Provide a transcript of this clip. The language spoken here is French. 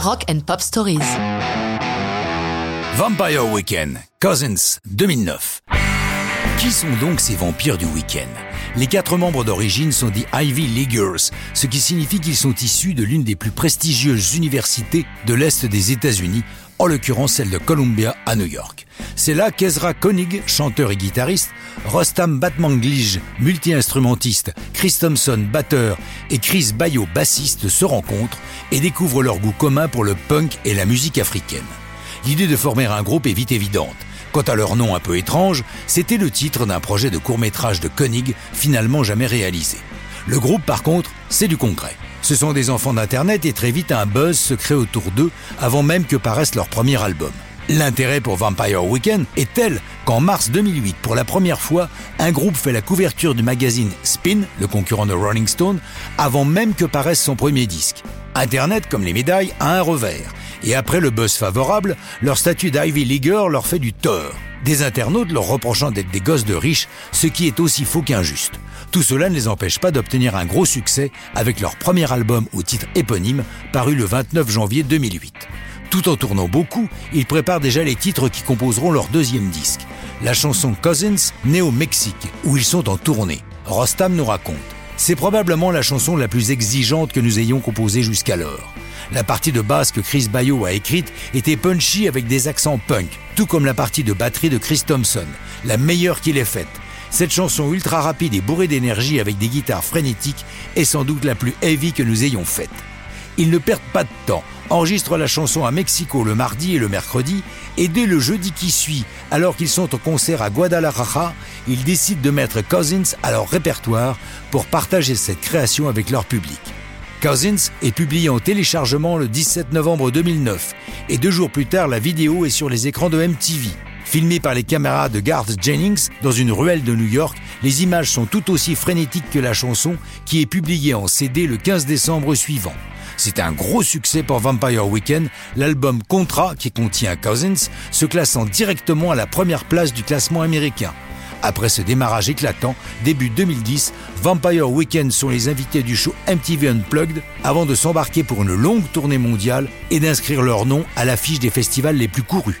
Rock and Pop Stories. Vampire Weekend, Cousins, 2009. Qui sont donc ces vampires du week-end? Les quatre membres d'origine sont des Ivy Leaguers, ce qui signifie qu'ils sont issus de l'une des plus prestigieuses universités de l'Est des États-Unis, en l'occurrence celle de Columbia à New York. C'est là qu'Ezra Koenig, chanteur et guitariste, Rostam Batmanglij, multi-instrumentiste, Chris Thompson, batteur, et Chris Bayo, bassiste, se rencontrent et découvrent leur goût commun pour le punk et la musique africaine. L'idée de former un groupe est vite évidente. Quant à leur nom un peu étrange, c'était le titre d'un projet de court-métrage de Koenig finalement jamais réalisé. Le groupe par contre, c'est du concret. Ce sont des enfants d'Internet et très vite un buzz se crée autour d'eux avant même que paraisse leur premier album. L'intérêt pour Vampire Weekend est tel qu'en mars 2008, pour la première fois, un groupe fait la couverture du magazine Spin, le concurrent de Rolling Stone, avant même que paraisse son premier disque. Internet, comme les médailles, a un revers. Et après le buzz favorable, leur statut d'Ivy Leaguer leur fait du tort. Des internautes leur reprochant d'être des gosses de riches, ce qui est aussi faux qu'injuste. Tout cela ne les empêche pas d'obtenir un gros succès avec leur premier album au titre éponyme, paru le 29 janvier 2008. Tout en tournant beaucoup, ils préparent déjà les titres qui composeront leur deuxième disque. La chanson Cousins, née au Mexique, où ils sont en tournée. Rostam nous raconte. C'est probablement la chanson la plus exigeante que nous ayons composée jusqu'alors. La partie de basse que Chris Bayo a écrite était punchy avec des accents punk, tout comme la partie de batterie de Chris Thompson, la meilleure qu'il ait faite. Cette chanson ultra rapide et bourrée d'énergie avec des guitares frénétiques est sans doute la plus heavy que nous ayons faite. Ils ne perdent pas de temps, enregistrent la chanson à Mexico le mardi et le mercredi, et dès le jeudi qui suit, alors qu'ils sont au concert à Guadalajara, ils décident de mettre Cousins à leur répertoire pour partager cette création avec leur public. Cousins est publié en téléchargement le 17 novembre 2009 et deux jours plus tard la vidéo est sur les écrans de MTV. Filmée par les caméras de Garth Jennings dans une ruelle de New York, les images sont tout aussi frénétiques que la chanson qui est publiée en CD le 15 décembre suivant. C'est un gros succès pour Vampire Weekend, l'album Contra qui contient Cousins se classant directement à la première place du classement américain. Après ce démarrage éclatant, début 2010, Vampire Weekend sont les invités du show MTV Unplugged avant de s'embarquer pour une longue tournée mondiale et d'inscrire leur nom à l'affiche des festivals les plus courus.